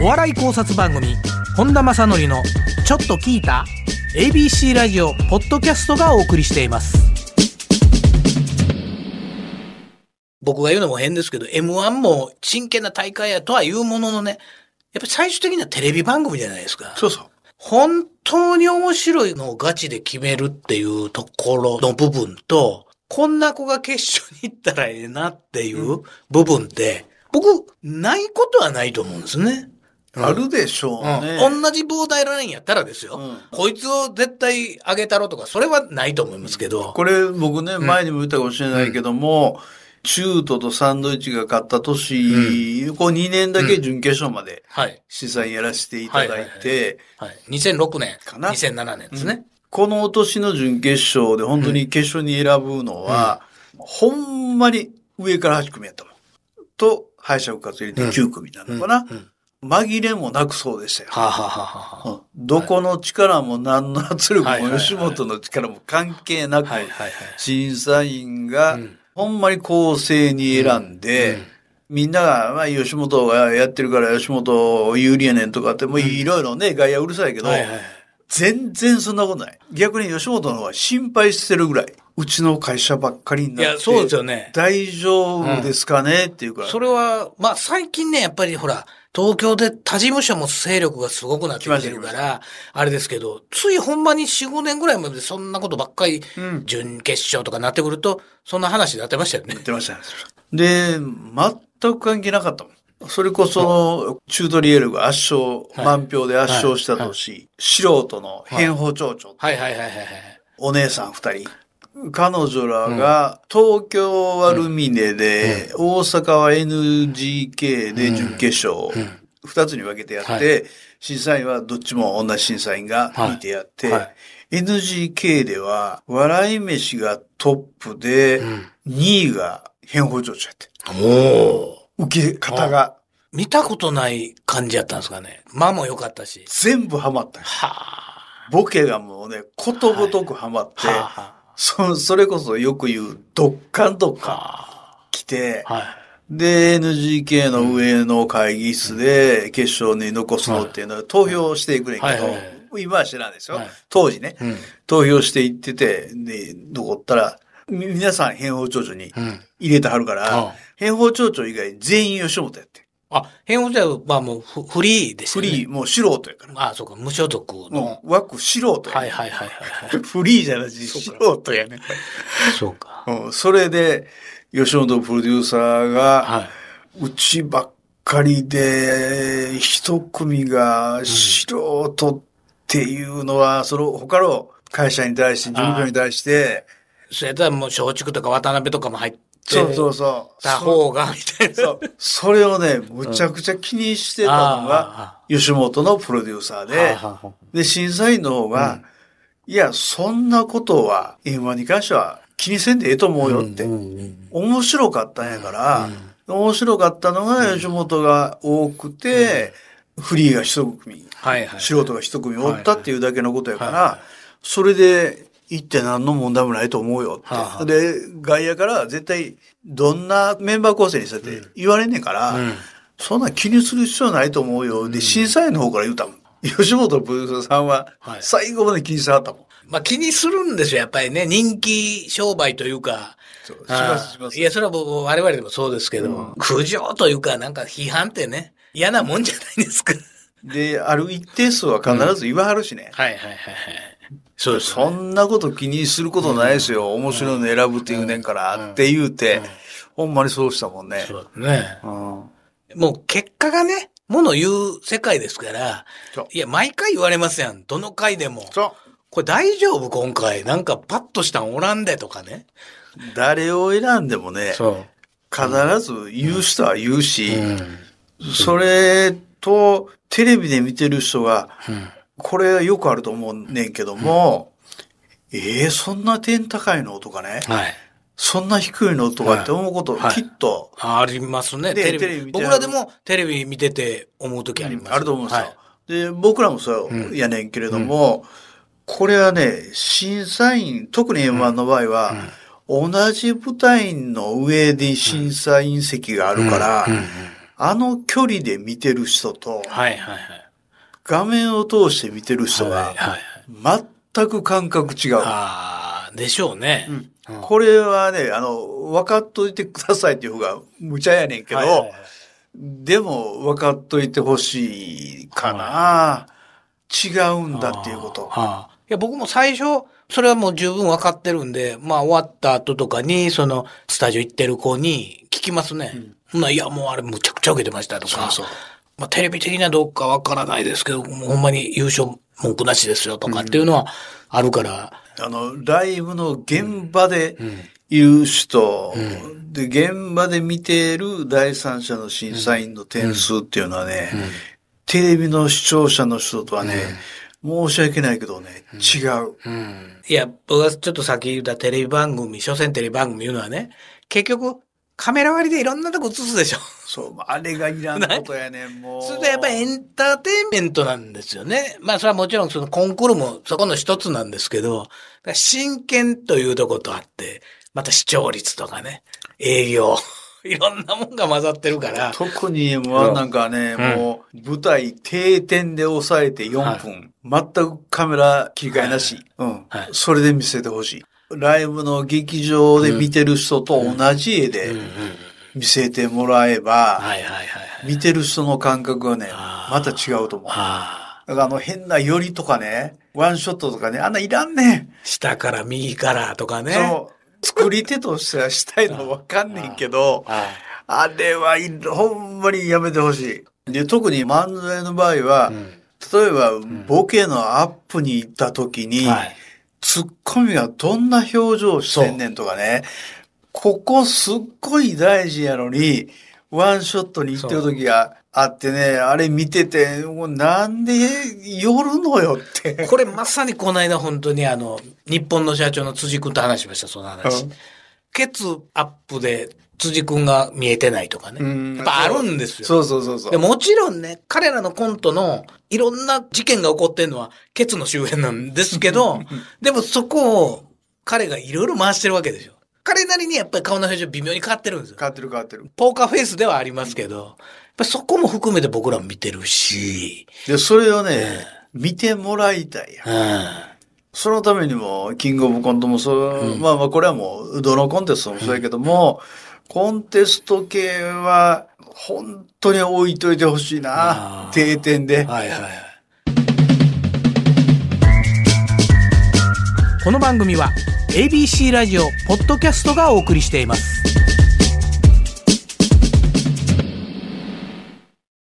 お笑い考察番組本田正則の「ちょっと聞いた?」ABC ラジオポッドキャストがお送りしています僕が言うのも変ですけど M1 も真剣な大会やとは言うもののねやっぱり最終的にはテレビ番組じゃないですか。そうそう。本当に面白いのをガチで決めるっていうところの部分と、こんな子が決勝に行ったらええなっていう部分って、僕、ないことはないと思うんですね。あるでしょうね。うん、同じボーダーラインやったらですよ、うんこいつを絶対上げたろとか、それはないと思いますけど。これ僕ね、前にも言ったかもしれないけども、中途とサンドイッチが勝った年、こう2年だけ準決勝まではい。試算やらせていただいて、はい。2006年。かな2007年ですね。この年の準決勝で本当に決勝に選ぶのは、ほんまに上から8組やったもん。と、敗者復活入れて9組なのかな。うん紛れもなくそうでしたよ。はあ、はあはあどこの力も何の圧力も吉本の力も関係なく。審査員がうんほんまに公正に選んで、うんみんなが、まあ、吉本がやってるから吉本有利やねんとかって、もういろいろね、外野うるさいけど、はいはい。全然そんなことない。逆に吉本の方が心配してるぐらい。うちの会社ばっかりになって。いや、そうですよね。大丈夫ですかね、っていうから。それは、まあ最近ね、やっぱりほら、東京で他事務所も勢力がすごくなってきてるから、あれですけど、ついほんまに4、5年ぐらいまでそんなことばっかり、うん準決勝とかなってくると、そんな話になってましたよね言っ。てましたね。で、全く関係なかったもん。それこそ、チュートリエルが圧勝、はい。満票で圧勝した年、素人の変法町長、はい。はい。はい。はい。はい。お姉さん二人。彼女らが、東京はルミネで、大阪は NGK で準決勝、二つに分けてやって、審査員はどっちも同じ審査員が見てやって、NGK では、笑い飯がトップで、2位が変法町長やって。おお。受け方が見たことない感じやったんですかね。間も良かったし。全部ハマった。はあ。ボケがもうね、ことごとくハマって、はあはそそれこそよく言う、ドッカンドッあ。カンは来て、あ。はい。で、NGK の上の会議室で決勝に残すのっていうのは投票していくねんけどはいはいはい、今は知らんですよはい。当時ねうん。投票していってて、で、残ったら、み皆さん変法町長にうん。入れてはるからあ、変法町長以外全員吉本やって。あ、変法じゃ、まあもうフフリーですよね。フリー、もう素人やから。あそうか、無所属の。もう枠素人やねはいはいはいはいはい。フリーじゃなくて素人やね。そうか。うん、それで、吉本プロデューサーが、はい。うちばっかりで、一組が素人っていうのは、その他の会社に対して、事務所に対して、それやったらもう松竹とか渡辺とかも入ってそうそうそう。た方が、みたいな。そう。それをね、むちゃくちゃ気にしてたのあが、吉本のプロデューサーで、で、審査員の方が、いや、そんなことは、今に関しては気にせんでええと思うよって。面白かったんやから、面白かったのが吉本が多くて、フリーが一組、はいはい。素人が一組おったっていうだけのことやから、それで行って何の問題もないと思うよはあはあって。で、外野から絶対どんなメンバー構成にしたって言われんねんから、うんそんな気にする必要ないと思うよ。で、審査員の方から言うたもん。吉本プロデューサーさんははい最後まで気にしてはったもん。まあ気にするんですよ、やっぱりね。人気商売というか。そうしますしますいや、それは僕我々でもそうですけど、苦情というか、なんか批判ってね、嫌なもんじゃないですか。で、ある一定数は必ず言わはるしね。はいはいはいはい。そうそんなこと気にすることないですよ。面白いの選ぶって言うねんから、って言うて、ほんまにそうしたもんね。そうね。うんもう結果がね、もの言う世界ですからいや、毎回言われますやん。どの回でも。そう。これ大丈夫今回。なんかパッとしたんおらんでとかね。誰を選んでもね、そ必ず言う人は言うし、う。それと、テレビで見てる人が、うん。これはよくあると思うねんけども、ええそんな点高いの？とかね、はい。そんな低いの？とかって思うこと、はい。きっと、ありますね。でテレビテレビ僕らでもテレビ見てて思う時あります。あると思うんですよ。はい。で、僕らもそうやねんけれども、これはね、審査員、特に M1 の場合は、同じ舞台の上で審査員席があるから、あの距離で見てる人と、はいはいはい。画面を通して見てる人が、全く感覚違う。ああ、でしょうね。うんこれはね、あの、分かっといてくださいっていう方が無茶やねんけど、はいはいはい、でも分かっといてほしいかな、はい、違うんだっていうこと。はあ、いや、僕も最初、それはもう十分分かってるんで、まあ終わった後とかに、その、スタジオ行ってる子に聞きますね。うん、いや、もうあれむちゃくちゃ受けてましたとか。そうそうまあテレビ的にはどうか分からないですけど、もうほんまに優勝文句なしですよとかっていうのはあるから、うんあの、ライブの現場でいる人、で、現場で見ている第三者の審査員の点数っていうのはね、テレビの視聴者の人とはね、申し訳ないけどね、違う。いや、僕はちょっとさっき言ったテレビ番組、所詮テレビ番組いうのはね、結局、カメラ割りでいろんなとこ映すでしょ。そう、あれがいらんことやねん、もう。それでやっぱりエンターテインメントなんですよね。まあそれはもちろんそのコンクールもそこの一つなんですけど、真剣というとことあって、また視聴率とかね、営業。いろんなもんが混ざってるから。特に M1 なんかね、うん、もう舞台定点で抑えて4分、はい、全くカメラ切り替えなし、はい、うん、はい、それで見せてほしい。ライブの劇場で見てる人と同じ絵で見せてもらえば、見てる人の感覚はね、また違うと思う。だからあの変な寄りとかね、ワンショットとかね、あんないらんね下から右からとかね。そう。作り手としてはしたいのわかんねんけど、あれはほんまにやめてほしい。で、特に漫才の場合は、うん、例えば、ボケのアップに行った時に、はいツッコミはどんな表情してんねんとかね。ここすっごい大事やのに、ワンショットに行ってる時があってね、あれ見てて、もうなんで寄るのよって。これまさにこの間本当にあの、日本の社長の辻君と話しました、その話。うん、ケツアップで辻君が見えてないとかね。やっぱあるんですよ。そうそうそうそう。でもちろんね、彼らのコントのいろんな事件が起こってるのはケツの周辺なんですけど、でもそこを彼がいろいろ回してるわけでしょ。彼なりにやっぱり顔の表情微妙に変わってるんですよ。変わってる変わってる。ポーカーフェイスではありますけど、やっぱそこも含めて僕らも見てるし。で、それをね、見てもらいたいや、うんそのためにも、キングオブコントもそう、うん、まあまあこれはもう、どのコンテストもそうやけども、うんコンテスト系は、本当に置いといてほしいな。定点で。はいはい。この番組は ABC ラジオポッドキャストがお送りしています。